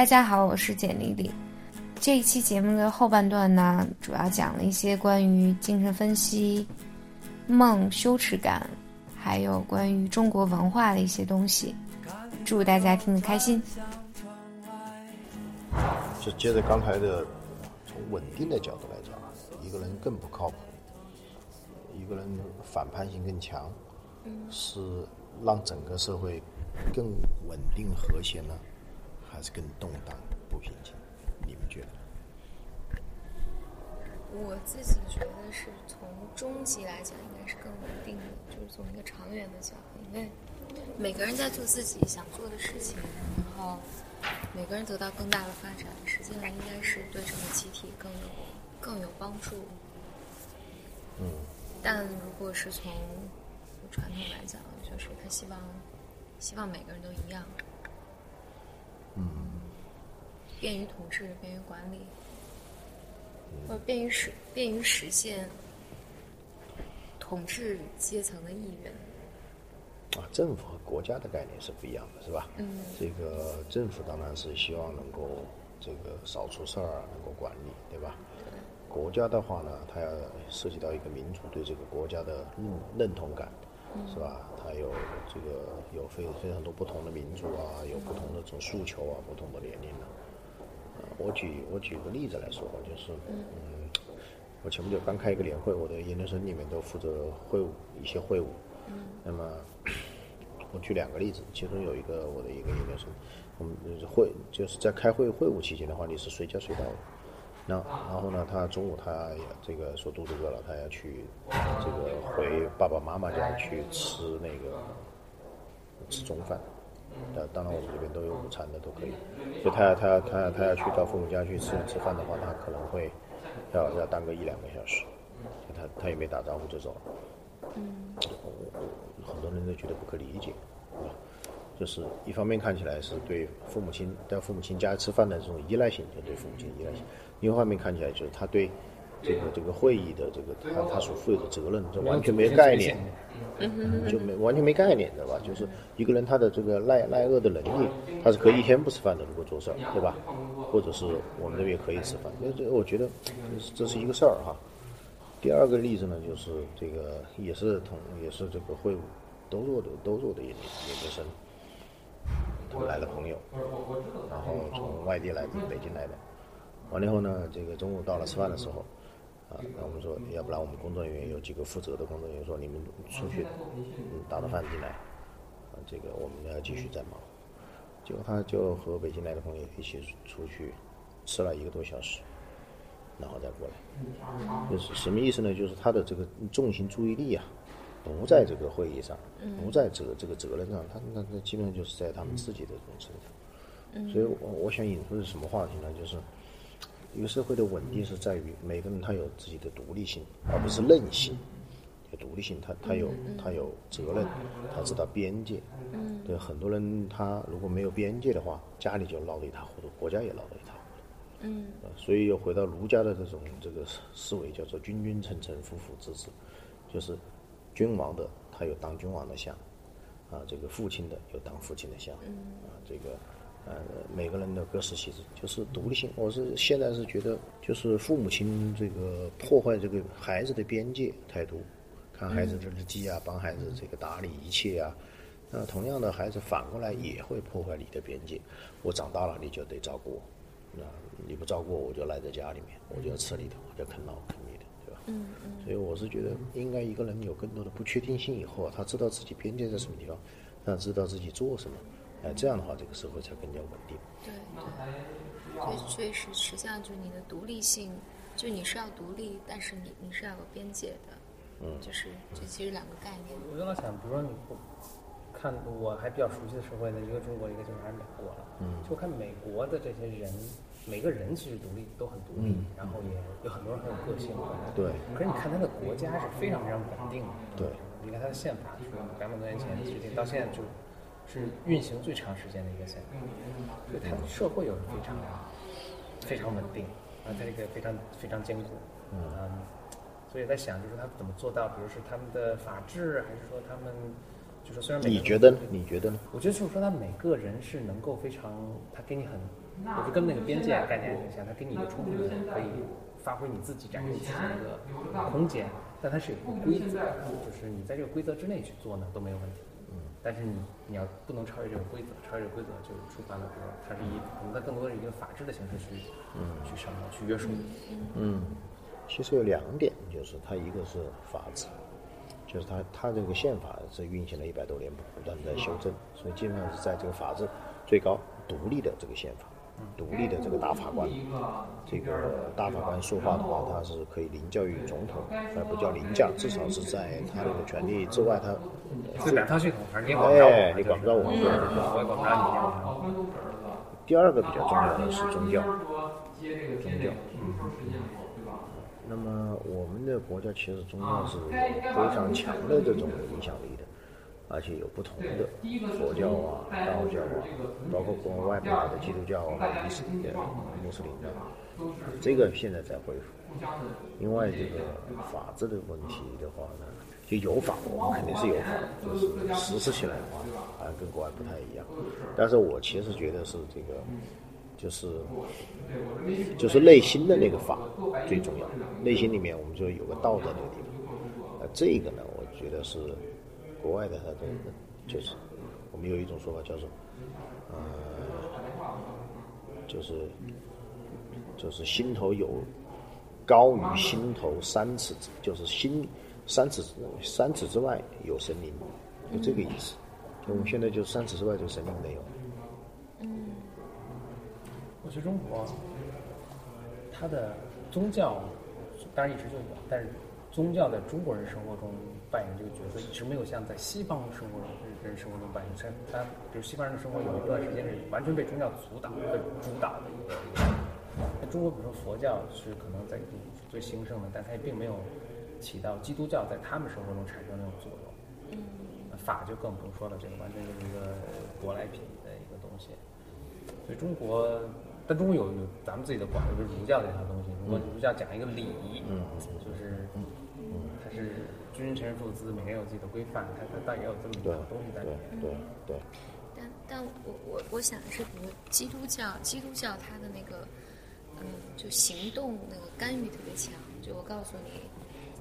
大家好，我是简丽丽。这一期节目的后半段呢，主要讲了一些关于精神分析、梦、羞耻感，还有关于中国文化的一些东西。祝大家听得开心。就接着刚才的，从稳定的角度来讲，一个人更不靠谱，一个人反叛性更强，是让整个社会更稳定和谐呢，还是更动荡不平静？你们觉得？我自己觉得是从终极来讲，应该是更稳定的，就是从一个长远的角度，因为每个人在做自己想做的事情，然后每个人得到更大的发展，实际上应该是对整个集体更有更有帮助。嗯。但如果是从传统来讲，就是他希望希望每个人都一样。嗯。便于统治，便于管理。或者便于实便于实现统治阶层的意愿啊，政府和国家的概念是不一样的，是吧？嗯，这个政府当然是希望能够这个少出事儿，能够管理，对吧？国家的话呢，它要涉及到一个民族对这个国家的认认同感，是吧？它有这个有非非常多不同的民族啊，有不同的这种诉求啊，不同的年龄的。我举我举个例子来说吧，就是嗯，我前不久刚开一个年会，我的研究生里面都负责会务一些会务，嗯，那么我举两个例子，其中有一个我的一个研究生，我们会就是在开会会务期间的话，你是随叫随到的，那然后呢，他中午他也这个说肚子饿了，他要去这个回爸爸妈妈家去吃那个吃中饭。呃，当然我们这边都有午餐的，都可以。所以他要他要他要他要去到父母家去吃吃饭的话，他可能会要要耽搁一两个小时。他他也没打招呼就走了。嗯。很多人都觉得不可理解，就是一方面看起来是对父母亲在父母亲家吃饭的这种依赖性，就对父母亲依赖性；，另一方面看起来就是他对。这个这个会议的这个他他所负有的责任，这完全没概念，就没完全没概念，知道吧？就是一个人他的这个耐耐饿的能力，他是可以一天不吃饭的，如果做事儿，对吧？或者是我们这边可以吃饭，那这我觉得这是一个事儿哈。第二个例子呢，就是这个也是同也是这个会务都做的都做的研研究生，他们来了朋友，然后从外地来自北京来的，完了以后呢，这个中午到了吃饭的时候。啊，那我们说，要不然我们工作人员有几个负责的工作人员说，你们出去，嗯，打了饭进来，啊，这个我们要继续再忙。结果他就和北京来的朋友一起出去吃了一个多小时，然后再过来。就是什么意思呢？就是他的这个重心注意力啊，不在这个会议上，不在这个这个责任上，他那那基本上就是在他们自己的这种身上。所以我我想引出的是什么话题呢？就是。一个社会的稳定是在于每个人他有自己的独立性，而不是任性。有独立性，他他有他有责任，他知道边界。对很多人，他如果没有边界的话，家里就闹得一塌糊涂，国家也闹得一塌糊涂。嗯。所以又回到儒家的这种这个思维，叫做君君臣臣，父父子子，就是君王的他有当君王的相，啊，这个父亲的有当父亲的相，啊，这个。呃，每个人的各司其职，就是独立性。我是现在是觉得，就是父母亲这个破坏这个孩子的边界太多，看孩子的日记啊，帮孩子这个打理一切啊。那同样的孩子反过来也会破坏你的边界。我长大了，你就得照顾我，那你不照顾我，我就赖在家里面，我就要吃你的，我就啃老啃你的，对吧？嗯嗯。所以我是觉得，应该一个人有更多的不确定性以后，他知道自己边界在什么地方，他知道自己做什么。哎，这样的话，这个社会才更加稳定。对对，所以所以实实际上就是你的独立性，就你是要独立，但是你你是要有边界的。嗯。就是这其实两个概念。我就老想，比如说你看，我还比较熟悉的社会呢，一个中国，一个就是还是美国了。嗯。就看美国的这些人，每个人其实独立都很独立，然后也有很多人很有个性。对。可是你看他的国家是非常非常稳定的。对。你看他的宪法是两百多年前制定，到现在就。是运行最长时间的一个线，所以它的社会又是非常非常稳定，啊，它这个非常非常坚固，嗯，所以在想就是他怎么做到，比如是他们的法治，还是说他们就是虽然每你觉得呢？你觉得呢？我觉得就是说，他每个人是能够非常，他给你很，我就跟那个边界概念很像，他给你一个充分的可以发挥你自己、展示你自己的一个空间，但它是有一个规则，就是你在这个规则之内去做呢都没有问题。嗯，但是你你要不能超越这个规则，超越这个规则就触犯了，比如说它是以可能它更多的是一个法治的形式去，嗯，去什么去约束你。嗯，其实有两点，就是它一个是法治，就是它它这个宪法是运行了一百多年，不断的在修正，所以基本上是在这个法治最高独立的这个宪法，独立的这个大法官，这个大法官说话的话，他是可以凌驾于总统，而不叫凌驾，至少是在他这个权利之外，他这两套系统，反正你也管不着我哎，你管不着我。我也管不着你。第二个比较重要的是宗教，宗教。那么我们的国家其实宗教是有非常强的这种影响力的，而且有不同的佛教啊、道教啊，包括国外面的基督教啊、伊斯兰、穆斯林的，这个现在在恢复。另外，这个法治的问题的话呢，就有法，我们肯定是有法，就是实施起来的话，好像跟国外不太一样。但是我其实觉得是这个，就是就是内心的那个法最重要。内心里面我们就有个道德那个地方，呃，这个呢，我觉得是国外的它的就是我们有一种说法叫做，呃，就是就是心头有高于心头三尺，就是心三尺三尺之外有神灵，就这个意思。就我们现在就三尺之外就神灵没有。我觉得中国，它的宗教当然一直就有，但是宗教在中国人生活中扮演这个角色，一直没有像在西方生活中人生活中扮演。像他，比如西方人的生活有一段时间是完全被宗教阻挡、被主导的一个。那中国，比如说佛教是可能在最兴盛的，但它也并没有起到基督教在他们生活中产生那种作用。那法就更不用说了，这个完全就是一个舶来品的一个东西。所以中国，但中国有有咱们自己的管，就是儒教这套东西。如果儒教讲一个礼仪，嗯就是它是君臣父子，每天有自己的规范，它它当然也有这么一对套东西在里对面。对对，但但我我我想的是，比如基督教，基督教它的那个，嗯，就行动那个干预特别强。就我告诉你，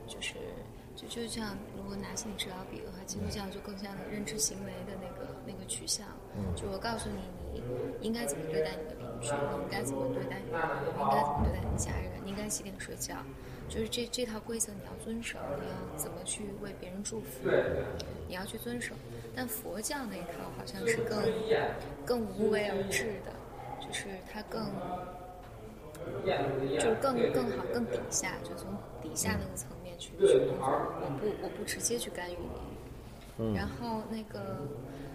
就是就就像如果拿心理治疗比的话，基督教就更像认知行为的那个那个取向。嗯就我告诉你，你应该怎么对待你的邻居，你应该怎么对待你的朋友，你应该怎么对待你的家人，你应该几点睡觉。就是这这套规则你要遵守，你要怎么去为别人祝福，你要去遵守。但佛教那一套好像是更更无为而治的，就是它更就是更更好更底下，就从底下那个层面去去工作。我不我不直接去干预你。然后那个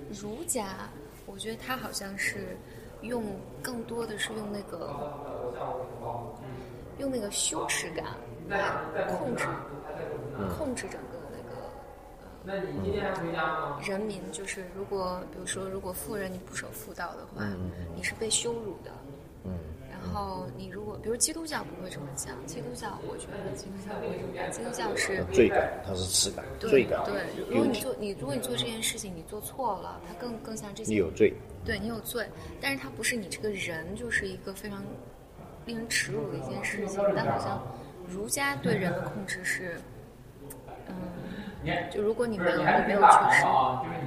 儒家，我觉得他好像是用更多的是用那个用那个羞耻感来控制控制整个那个呃人民。就是如果比如说如果富人你不守妇道的话，你是被羞辱的。然后你如果比如基督教不会这么讲，基督教我觉得基督教不会这么讲，基督教是罪感，它是耻感，对罪感，对，如果你做你如果你做这件事情你做错了，它更更像这些你有罪，对你有罪，但是它不是你这个人就是一个非常令人耻辱的一件事情。但好像儒家对人的控制是，嗯，就如果你没有你没有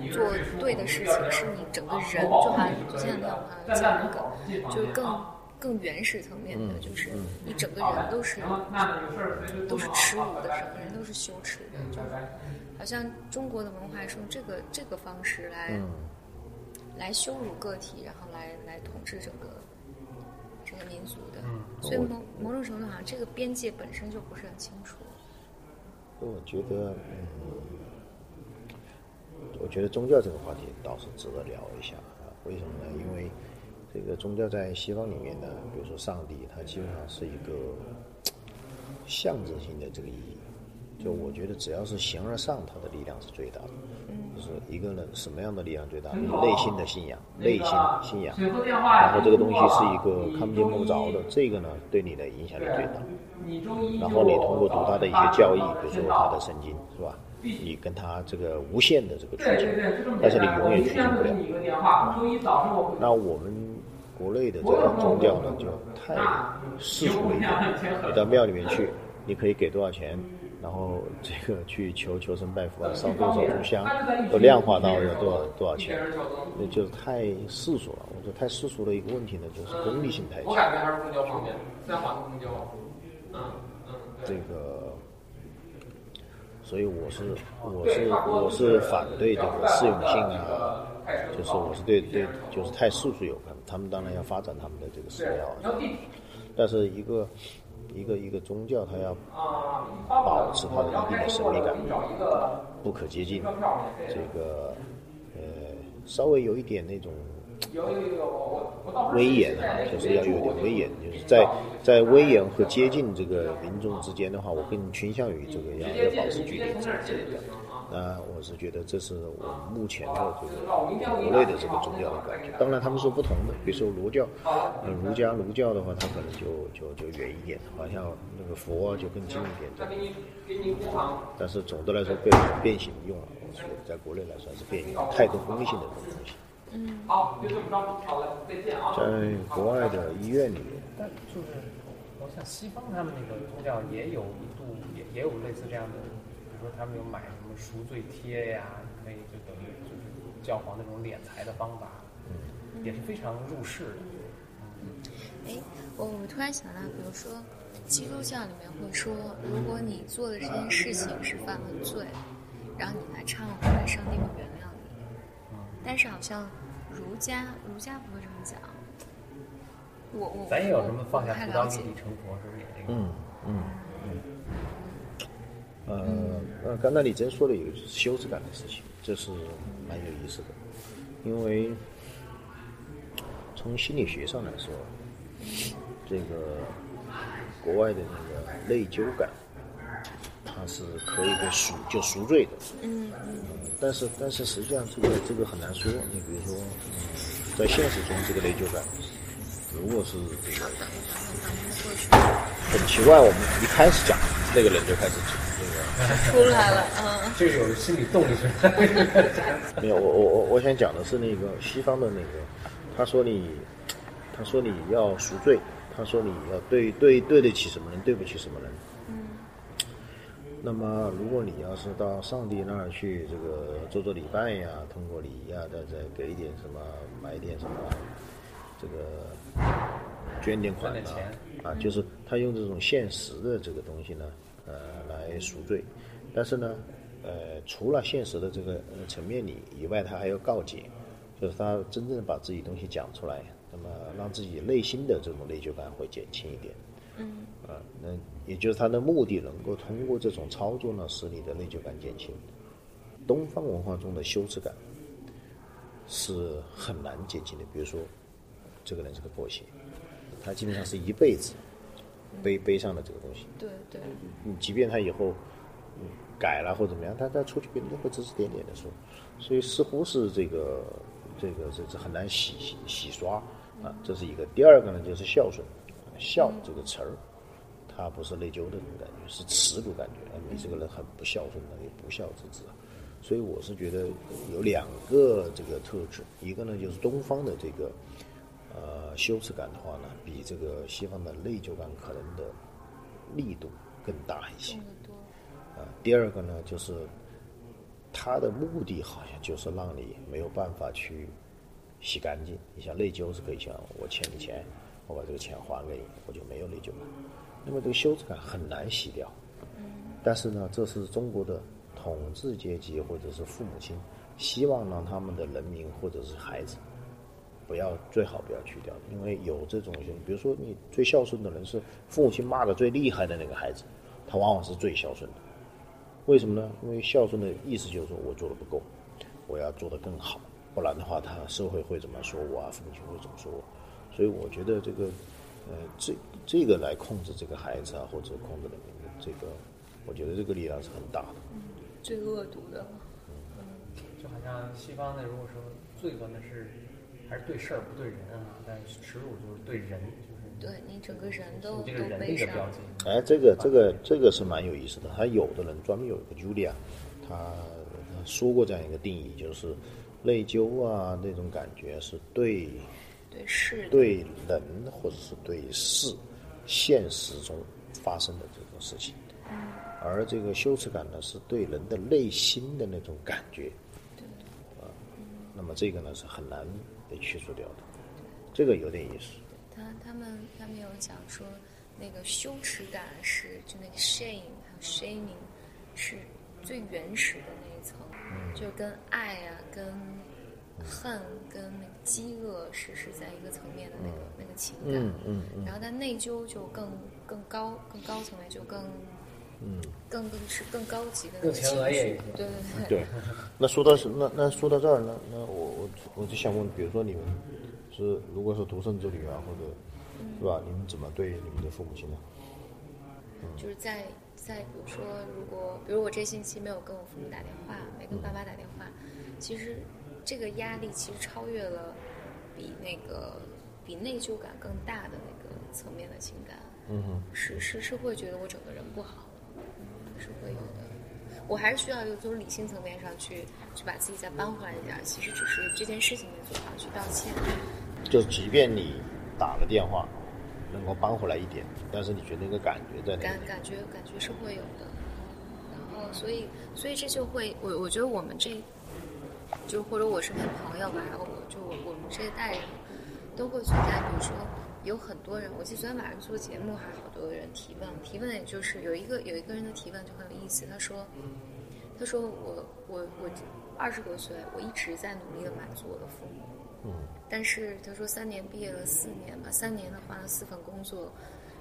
去做对的事情，是你整个人就好像就像那样好像讲那个，就是更更原始层面的，就是你整个人都是都是耻辱的，整个人都是羞耻的，就是好像中国的文化是用这个这个方式来。来羞辱个体，然后来来统治整个民族的。所以某某种程度好像这个边界本身就不是很清楚。我觉得，嗯，我觉得宗教这个话题倒是值得聊一下啊。为什么呢？因为这个宗教在西方里面呢，比如说上帝，它基本上是一个 象征性的这个意义。就我觉得，只要是形而上，它的力量是最大的。就是一个人什么样的力量最大？你内心的信仰，内心信仰，然后这个东西是一个看不见摸不着的，这个呢对你的影响力最大。然后你通过读他的一些教义，比如说他的圣经，是吧？你跟他这个无限的这个取经，但是你永远取经不了。那我们国内的这个宗教呢，就太世俗了一点。你到庙里面去，你可以给多少钱，然后这个去求求神拜佛啊，烧多少炷香，都量化到要多少多少钱，那就是太世俗了。我觉得太世俗的一个问题呢，就是功利性太强。我感觉还是公交方便，再缓个公交。嗯嗯。这个，所以我是我是我是反对这个适用性啊，就是我是对对，就是太世俗有关。他们当然要发展他们的这个寺庙，但是一个一个一个宗教，它要保持它的一定的神秘感，不可接近。这个呃，稍微有一点那种。威严啊，就是要有点威严，就是在在威严和接近这个民众之间的话，我更倾向于这个要要保持距离。那我是觉得这是我目前的这个国内的这个宗教的感觉。当然他们说不同的，比如说儒教，呃，儒家儒教的话，它可能就就就远一点，好像那个佛就更近一点。但是总的来说，被变形用了，我觉得在国内来说是变形，太多功利性的这种东西。嗯，好，就这么着，好了，再见啊。在国外的医院里面，但就是，我想西方他们那个宗教也有一度也也有类似这样的，比如说他们有买赎罪贴呀，可以就等于就是教皇那种敛财的方法，嗯，也是非常入世的。哎，我我突然想到，比如说基督教里面会说，如果你做的这件事情是犯了罪，然后你来忏悔，上帝会原谅你。但是好像儒家儒家不会这么讲，我我咱也有什么放下屠刀立地成佛，是不是也这个？嗯嗯嗯。呃，呃刚才李真说的有羞耻感的事情，这是蛮有意思的，因为从心理学上来说，这个国外的那个内疚感。它是可以被赎就赎罪的，嗯嗯，但是但是实际上这个这个很难说。你比如说，在现实中这个内疚感，如果是这个很奇怪，我们一开始讲那个人就开始那个 出来了，嗯，就有心理动力是没有，我我我我想讲的是那个西方的那个，他说你，他说你要赎罪，他说你要对对对得起什么人，对不起什么人。那么，如果你要是到上帝那儿去，这个做做礼拜呀，通过礼仪啊，再再给一点什么，买点什么，这个捐点款啊，啊，就是他用这种现实的这个东西呢，呃，来赎罪。但是呢，呃，除了现实的这个层面里以外，他还要告解，就是他真正把自己东西讲出来，那么让自己内心的这种内疚感会减轻一点。嗯，啊，那也就是他的目的能够通过这种操作呢，使你的内疚感减轻。东方文化中的羞耻感是很难减轻的。比如说，这个人是个破鞋，他基本上是一辈子背背上的这个东西。对对。你即便他以后改了或怎么样，他他出去别人都会指指点点的说，所以似乎是这个这个这这很难洗洗洗刷啊，这是一个。第二个呢，就是孝顺。孝这个词儿，他不是内疚的那种感觉，是耻辱感觉。你这个人很不孝顺的，有不孝之子。所以我是觉得有两个这个特质，一个呢就是东方的这个呃羞耻感的话呢，比这个西方的内疚感可能的力度更大一些。啊，第二个呢就是他的目的好像就是让你没有办法去洗干净。你像内疚是可以想我欠你钱。我把这个钱还给你，我就没有内疚感。那么这个羞耻感很难洗掉。但是呢，这是中国的统治阶级或者是父母亲希望让他们的人民或者是孩子不要最好不要去掉，因为有这种，比如说你最孝顺的人是父母亲骂的最厉害的那个孩子，他往往是最孝顺的。为什么呢？因为孝顺的意思就是说我做的不够，我要做得更好，不然的话，他社会会怎么说我啊？父母亲会怎么说我？所以我觉得这个，呃，这这个来控制这个孩子啊，或者控制的这个，我觉得这个力量是很大的。嗯，最恶毒的。嗯，就好像西方的，如果说最恶的是还是对事儿不对人啊，但耻辱就是对人，就是对你整个人都这个人的标记。哎，这个这个这个是蛮有意思的。还有的人专门有一个 Julia，他他说过这样一个定义，就是内疚啊那种感觉是对对事对人或者是对事现实中发生的这种事情，而这个羞耻感呢是对人的内心的那种感觉，啊，那么这个呢是很难被去除掉的，这个有点意思。他他们他们有讲说，那个羞耻感是就那个 shame 还有 shaming 是最原始的那一层，就跟爱啊、跟恨、跟那个饥饿是是在一个层面的那个、那个情感。嗯嗯嗯然后但内疚就更更高更高层面就更嗯，更更是更高级的那更个情绪前额叶一些。对对对。对。那说到是那那说到这儿呢，那我我我就想问，比如说你们是如果是独生子女啊，或者是吧，你们怎么对你们的父母亲呢？就是在在比如说，如果比如我这星期没有跟我父母打电话，没跟爸妈打电话，其实这个压力其实超越了比那个比内疚感更大的那个层面的情感，嗯哼，是是是会觉得我整个人不好，嗯，是会有的。我还是需要有从理性层面上去去把自己再扳回来一点儿，其实只是这件事情没做好，去道歉。就即便你打了电话，能够扳回来一点，但是你觉得那个感觉在感感觉感觉是会有的，然后所以所以这就会我我觉得我们这就或者我身边朋友吧，然后我就我我们这一代人都会存在，比如说有很多人，我记得昨天晚上做节目还好多人提问，提问也就是有一个有一个人的提问就很有意思，他说他说我我我二十多岁，我一直在努力的满足我的父母，嗯但是他说三年毕业了四年吧，三年他换了四份工作，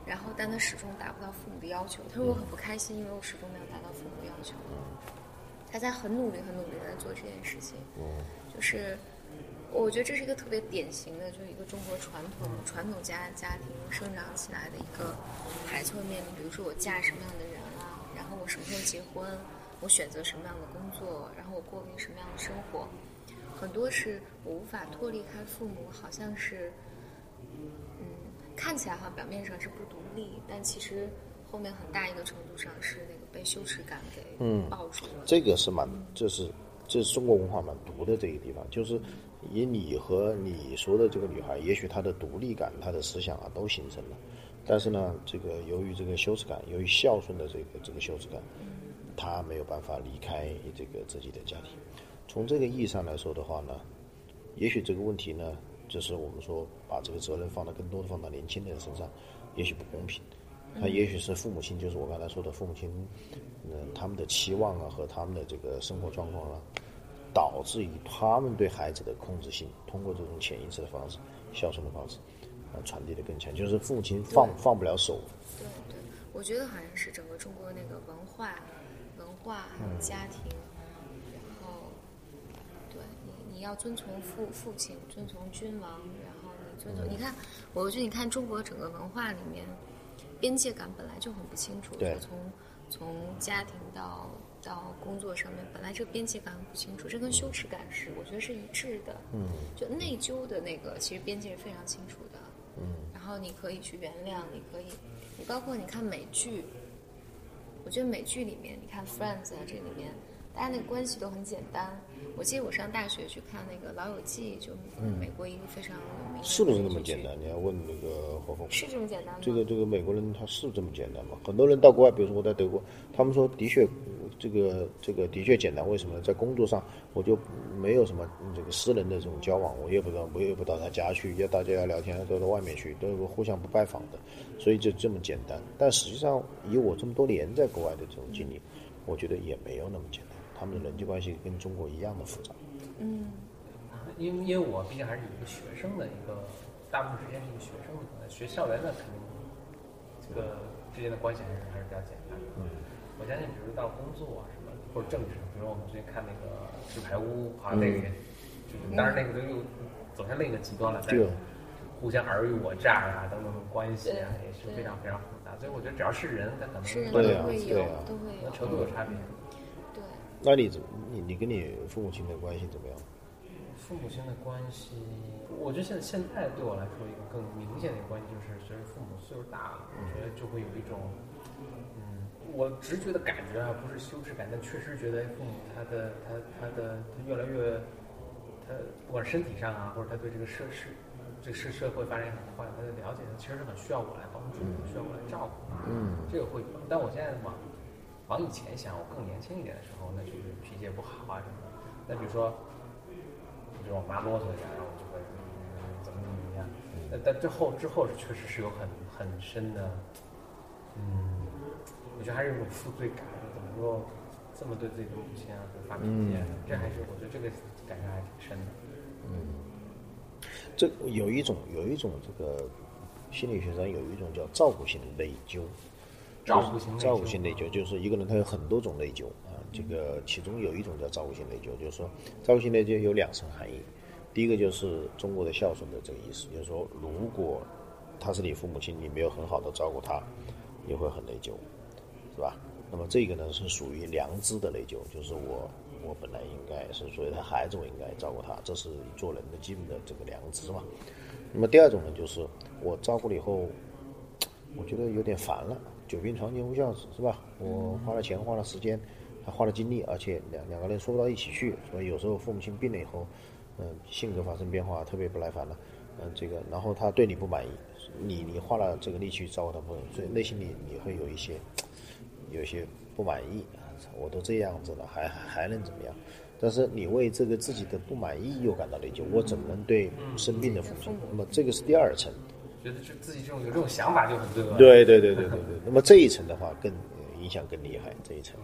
然后但他始终达不到父母的要求。他说我很不开心，因为我始终没有达到父母的要求。他在很努力、很努力的在做这件事情，嗯就是我觉得这是一个特别典型的，就是一个中国传统传统家家庭生长起来的一个孩子会面临，比如说我嫁什么样的人啊，然后我什么时候结婚，我选择什么样的工作，然后我过一个什么样的生活。很多是我无法脱离开父母，好像是，嗯，看起来哈表面上是不独立，但其实后面很大一个程度上是那个被羞耻感给嗯抱住了。这个是蛮，这是这是中国文化蛮毒的这个地方，就是以你和你说的这个女孩，也许她的独立感、她的思想啊都形成了，但是呢，这个由于这个羞耻感，由于孝顺的这个这个羞耻感，她没有办法离开这个自己的家庭。从这个意义上来说的话呢，也许这个问题呢，就是我们说把这个责任放得更多的放到年轻人身上，也许不公平。他也许是父母亲，就是我刚才说的父母亲，嗯，他们的期望啊和他们的这个生活状况啊，导致于他们对孩子的控制性，通过这种潜意识的方式、孝顺的方式，啊，传递的更强。就是父亲放放不了手，对对，我觉得好像是整个中国那个文化、文化还有家庭，然后对你你要遵从父父亲，遵从君王，然后你遵从，你看，我觉得你看中国整个文化里面，边界感本来就很不清楚，对就从从家庭到到工作上面，本来这个边界感很不清楚，这跟羞耻感是我觉得是一致的，嗯，就内疚的那个其实边界是非常清楚的，嗯，然后你可以去原谅，你可以，你包括你看美剧，我觉得美剧里面，你看《Friends》啊，这里面大家那个关系都很简单。我记得我上大学去看那个《老友记》，就美国一个非常有名的嗯是不是那么简单？你要问那个何峰。是这么简单吗？这个这个美国人他是这么简单吗？很多人到国外，比如说我在德国，他们说的确，这个这个的确简单。为什么呢？在工作上我就没有什么这个私人的这种交往，我也不知道我也不到他家去，要大家要聊天都到外面去，都是互相不拜访的，所以就这么简单。但实际上，以我这么多年在国外的这种经历，我觉得也没有那么简单。他们的人际关系跟中国一样的复杂。嗯，因为因为我毕竟还是一个学生的一个，大部分时间是一个学生的学校园的肯定这个之间的关系还是还是比较简单的。嗯，我相信，比如到工作啊什么，或者政治，比如我们最近看那个《纸牌屋》啊，那个也就是，当然那个都又走向另一个极端了，但是互相尔虞我诈啊等等的关系啊，也是非常非常复杂。所以我觉得只要是人，他可能对啊都会有对啊，都会有，程度有差别。对。那你怎你你跟你父母亲的关系怎么样？父母亲的关系，我觉得现在现在对我来说一个更明显的一个关系就是，随着父母岁数大了，我觉得就会有一种，嗯，我直觉的感觉啊，不是羞耻感，但确实觉得父母他的他他的他越来越，他不管身体上啊，或者他对这个社社这个社社会发展也很快，他的了解他其实是很需要我来帮助，需要我来照顾。嗯这个会有，但我现在往往以前想，我更年轻一点的时候，那就是脾气也不好啊什么的。那比如说，比如我妈啰嗦一下，然后我就会、嗯、怎么怎么样。但但最后之后是确实是有很很深的，嗯，我觉得还是有一种负罪感，怎么说这么对自己的母亲啊，会发脾气啊，这还是我觉得这个感受还挺深的。嗯这有一种有一种这个心理学上有一种叫照顾性的内疚，照顾型内疚照顾性内疚就是一个人他有很多种内疚啊，这个其中有一种叫照顾性内疚，就是说照顾性内疚有两层含义，第一个就是中国的孝顺的这个意思，就是说如果他是你父母亲，你没有很好的照顾他，你会很内疚，是吧？那么这个呢是属于良知的内疚，就是我我本来应该是作为他孩子，我应该照顾他，这是做人的基本的这个良知嘛。那么第二种呢，就是我照顾了以后，我觉得有点烦了，久病床前无孝子是吧？我花了钱，花了时间，还花了精力，而且两两个人说不到一起去，所以有时候父母亲病了以后，嗯、性格发生变化，特别不耐烦了，嗯、这个然后他对你不满意，你你花了这个力气照顾他不，所以内心里你会有一些有一些不满意啊，我都这样子了，还还还能怎么样？但是你为这个自己的不满意又感到内疚，我怎么能对生病的父亲？那么这个是第二层。觉得就自己这种有这种想法就很对吧？对对对对对对。那么这一层的话更呃影响更厉害，这一层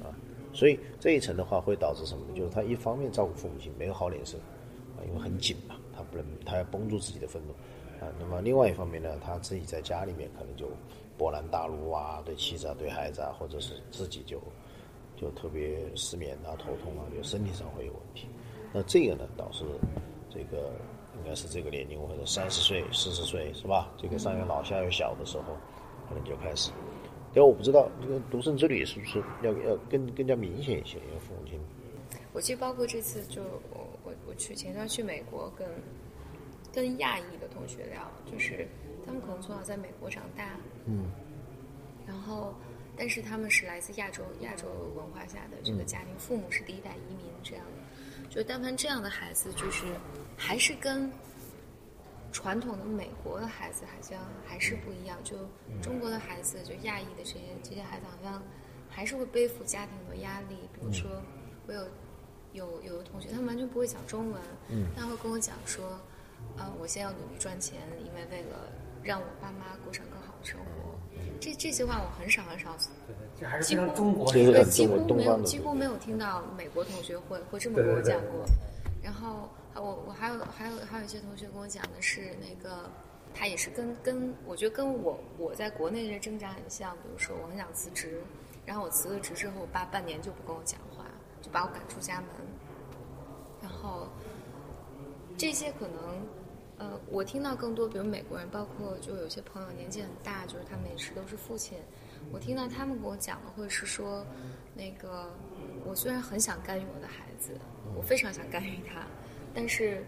啊，所以这一层的话会导致什么呢？就是他一方面照顾父母亲没有好脸色啊，因为很紧嘛，他不能他要绷住自己的愤怒啊。那么另外一方面呢，他自己在家里面可能就勃然大怒啊，对妻子啊、对孩子啊，或者是自己就就特别失眠啊、头痛啊，就身体上会有问题。那这个呢，导致这个应该是这个年龄或者三十岁、四十岁是吧？这个上有老下有小的时候，可能就开始。但我不知道这个独生子女是不是要要更更加明显一些，因为父母亲我记得包括这次就我我我去前段去美国跟跟亚裔的同学聊，就是他们可能从小在美国长大，嗯，然后但是他们是来自亚洲亚洲文化下的这个家庭，父母是第一代移民这样的，就但凡这样的孩子，就是还是跟传统的美国的孩子好像还是不一样，就中国的孩子，就亚裔的这些这些孩子好像还是会背负家庭的压力，比如说我有有有的同学，他们完全不会讲中文，嗯，他会跟我讲说，啊、我现在要努力赚钱，因为为了让我爸妈过上更好的生活。这这些话我很少很少，对对，这还是几乎非常中国几乎没有几乎没有听到美国同学会会这么跟我讲过。然后啊我我还有还有还有一些同学跟我讲的是那个，他也是跟跟我觉得跟我我在国内的挣扎很像，比如说我很想辞职，然后我辞了职之后，我爸半年就不跟我讲话，就把我赶出家门，然后这些可能。呃，我听到更多，比如美国人，包括就有些朋友年纪很大，就是他们也是都是父亲。我听到他们跟我讲的，会是说，那个我虽然很想干预我的孩子，我非常想干预他，但是，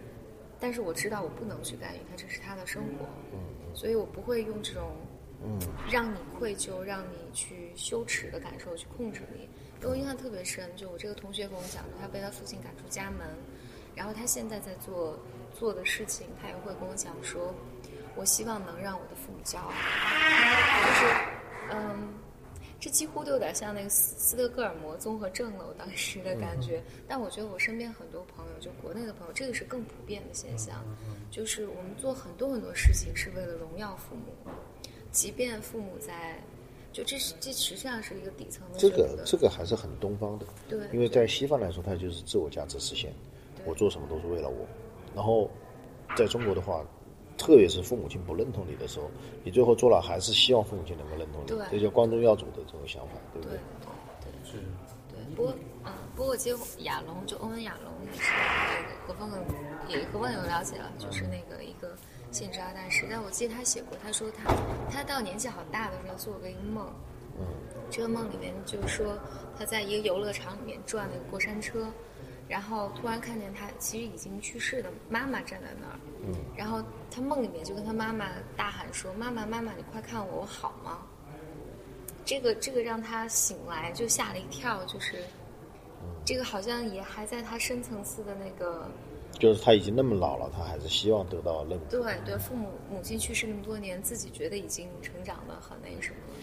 但是我知道我不能去干预他，这是他的生活，所以我不会用这种，让你愧疚、让你去羞耻的感受去控制你。给我印象特别深，就我这个同学跟我讲，他被他父亲赶出家门，然后他现在在做做的事情，他也会跟我讲说，我希望能让我的父母骄傲，就是，嗯，这几乎都有点像那个斯斯德哥尔摩综合症了，我当时的感觉。但我觉得我身边很多朋友，就国内的朋友，这个是更普遍的现象，就是我们做很多很多事情是为了荣耀父母，即便父母在，就这是这实际上是一个底层的这个这个还是很东方的，对因为在西方来说，它就是自我价值实现，我做什么都是为了我。然后在中国的话，特别是父母亲不认同你的时候，你最后做了还是希望父母亲能够认同你，这就光宗耀祖的这种想法，对不对对？是对，不过嗯，不过其实亚龙就欧文亚龙也是那个何峰很也何峰有了解了，就是那个一个性治疗大师。但我记得他写过，他说他他到年纪好大的时候做过一个梦，嗯这个梦里面就是说他在一个游乐场里面转那个过山车，然后突然看见他其实已经去世的妈妈站在那儿，嗯然后他梦里面就跟他妈妈大喊说：“妈妈，妈妈，你快看我，我好吗？”这个这个让他醒来就吓了一跳，就是嗯这个好像也还在他深层次的那个。就是他已经那么老了，他还是希望得到认可。对对，父母母亲去世那么多年，自己觉得已经成长的很那什么了，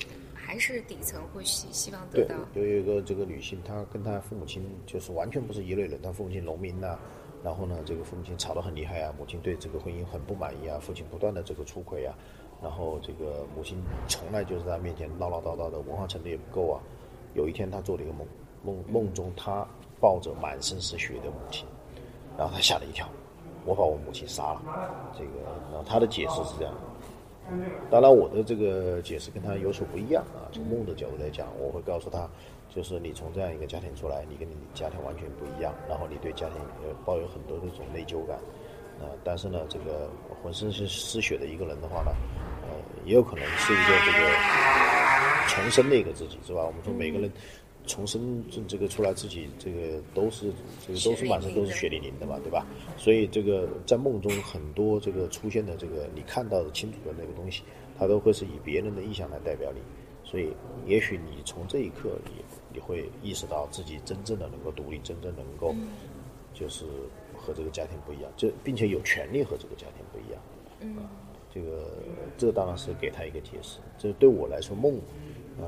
还是底层会希希望得对到。，有一个这个女性，她跟她父母亲就是完全不是一类人。她父母亲农民呐、然后呢，这个父母亲吵得很厉害啊，母亲对这个婚姻很不满意啊，父亲不断的这个出轨啊，然后这个母亲从来就是在她面前唠唠叨叨的，文化程度也不够啊。有一天，她做了一个梦，梦梦中她抱着满身是血的母亲，然后她吓了一跳，我把我母亲杀了。这个，然后她的解释是这样的。当然，我的这个解释跟他有所不一样啊。从梦的角度来讲，我会告诉他，就是你从这样一个家庭出来，你跟你家庭完全不一样，然后你对家庭呃抱有很多这种内疚感，呃，但是呢，这个浑身是失血的一个人的话呢，呃，也有可能是一个这个重生的一个自己，是吧？我们说每个人重生这这个出来自己这个都是这个都是满身都是血淋淋的嘛，对吧？所以这个在梦中很多这个出现的这个你看到的清楚的那个东西，它都会是以别人的意象来代表你。所以也许你从这一刻你你会意识到自己真正的能够独立，真正能够就是和这个家庭不一样，就并且有权利和这个家庭不一样。嗯这个这当然是给他一个解释。这对我来说，梦，呃，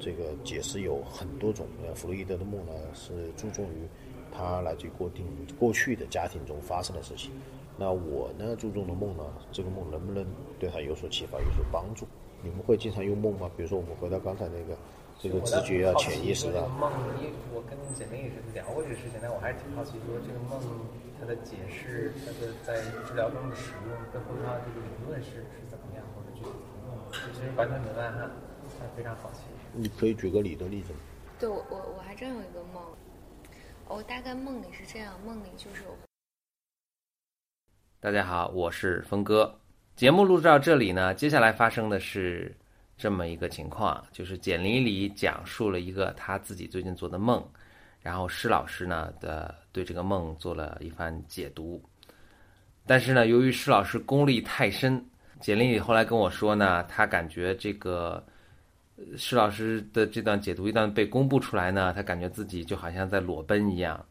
这个解释有很多种。呃，弗洛伊德的梦呢，是注重于他来自于过定过去的家庭中发生的事情。那我呢，注重的梦呢，这个梦能不能对他有所启发、有所帮助？你们会经常用梦吗？比如说，我们回到刚才那个这个直觉啊、潜意识啊，梦，因为我跟简历也是聊过这个事情，但我还是挺好奇，说这个梦它的解释，它的在治疗中的使用背后它这个理论是是怎么样，或者具体情况，其实完全明白哈，还非常好奇。你可以举个你的例子吗？对我我我还真有一个梦，我大概梦里是这样，梦里就是有大家好，我是峰哥。节目录制到这里呢，接下来发生的是这么一个情况，就是简历里讲述了一个他自己最近做的梦，然后施老师呢的对这个梦做了一番解读。但是呢，由于施老师功力太深，简历里后来跟我说呢，他感觉这个呃施老师的这段解读一旦被公布出来呢，他感觉自己就好像在裸奔一样，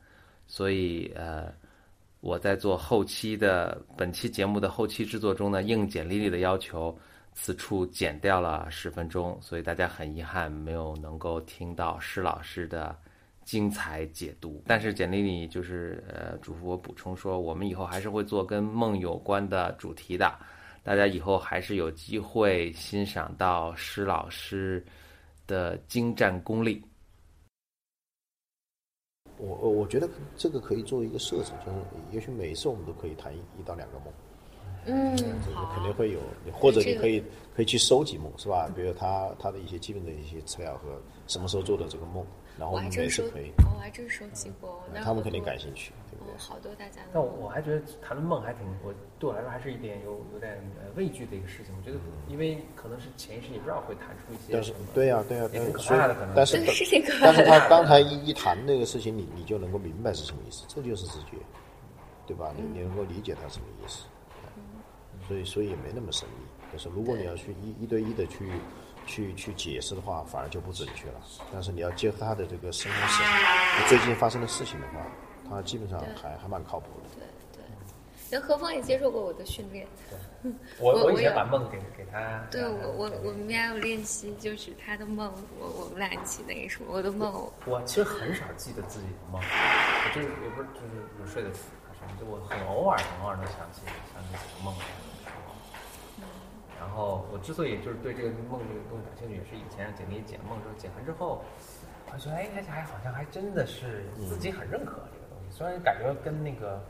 所以呃。我在做后期的本期节目的后期制作中呢，应简历里的要求，此处剪掉了十分钟，所以大家很遗憾没有能够听到施老师的精彩解读。但是简历里就是呃嘱咐我补充说，我们以后还是会做跟梦有关的主题的，大家以后还是有机会欣赏到施老师的精湛功力。我我我觉得这个可以作为一个设置，就是也许每一次我们都可以谈一一到两个梦，嗯这个肯定会有，或者你可以可以去收集梦，是吧？比如他他的一些基本的一些资料和什么时候做的这个梦，然后我我们还真收每次可以，哦我还真收集过，那他们肯定感兴趣，对不对？哦好多大家但梦我还觉得谈论梦还挺，我对我来说还是一点有有点呃畏惧的一个事情。我觉得，因为可能是潜意识你不知道会谈出一些但是对呀、对呀、也挺可怕的可能但是但是他刚才一一谈那个事情，你你就能够明白是什么意思，这就是直觉，对吧？你你能够理解他什么意思，所以所以也没那么神秘。就是如果你要去一一对一的去去去解释的话，反而就不准确了。但是你要结合他的这个生活史，最近发生的事情的话，他基本上还还蛮靠谱的。对对，那何峰也接受过我的训练，我我以前把梦给给他，对我我我们家有练习，就是他的梦，我我们俩一起那个什么，我的梦，我其实很少记得自己的梦，我就是也不是就是有睡得死还是什么，就我很偶尔很偶尔能想起想起几个梦。然后我之所以就是对这个梦这个东西感兴趣，也是以前让简历解梦之后解完之后，我觉得哎，看起来好像还真的是自己很认可这个东西，虽然感觉跟那个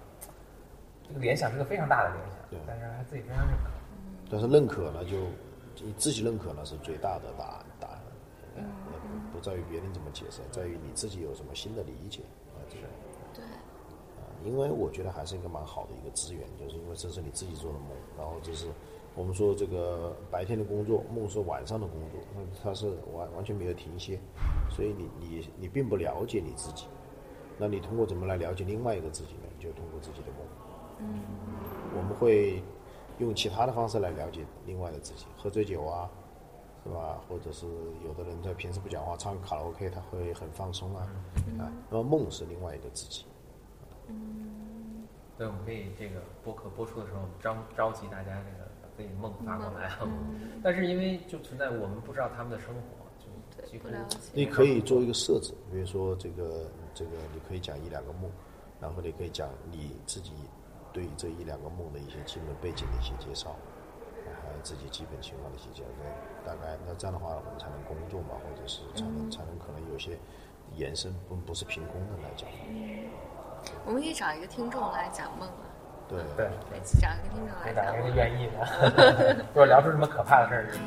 这个联想是个非常大的联对想，但是还自己非常认可。但是认可呢，就你自己认可呢是最大的答案答案，不不在于别人怎么解释，在于你自己有什么新的理解啊，这个。对，因为我觉得还是一个蛮好的一个资源，就是因为这是你自己做的梦，然后就是我们说这个白天的工作，梦是晚上的工作，那它是完完全没有停歇，所以你你你并不了解你自己，那你通过怎么来了解另外一个自己呢？就通过自己的梦。嗯，我们会用其他的方式来了解另外的自己，喝醉酒啊，是吧？或者是有的人在平时不讲话，唱卡拉 OK 他会很放松啊，啊，那么梦是另外一个自己。对，我们可以这个播客播出的时候召召集大家这个把自己梦发过来啊。但是因为就存在我们不知道他们的生活，就几乎你可以做一个设置，比如说这个这个，你可以讲一两个梦，然后你可以讲你自己对这一两个梦的一些基本背景的一些介绍，还有自己基本情况的一些介绍。大概那这样的话，我们才能工作嘛，或者是才能、才能可能有些延伸，不不是凭空的来讲。我们可以找一个听众来讲梦啊，对对，对，找一个听众来。找一个愿意的。如 果聊出什么可怕的事儿，就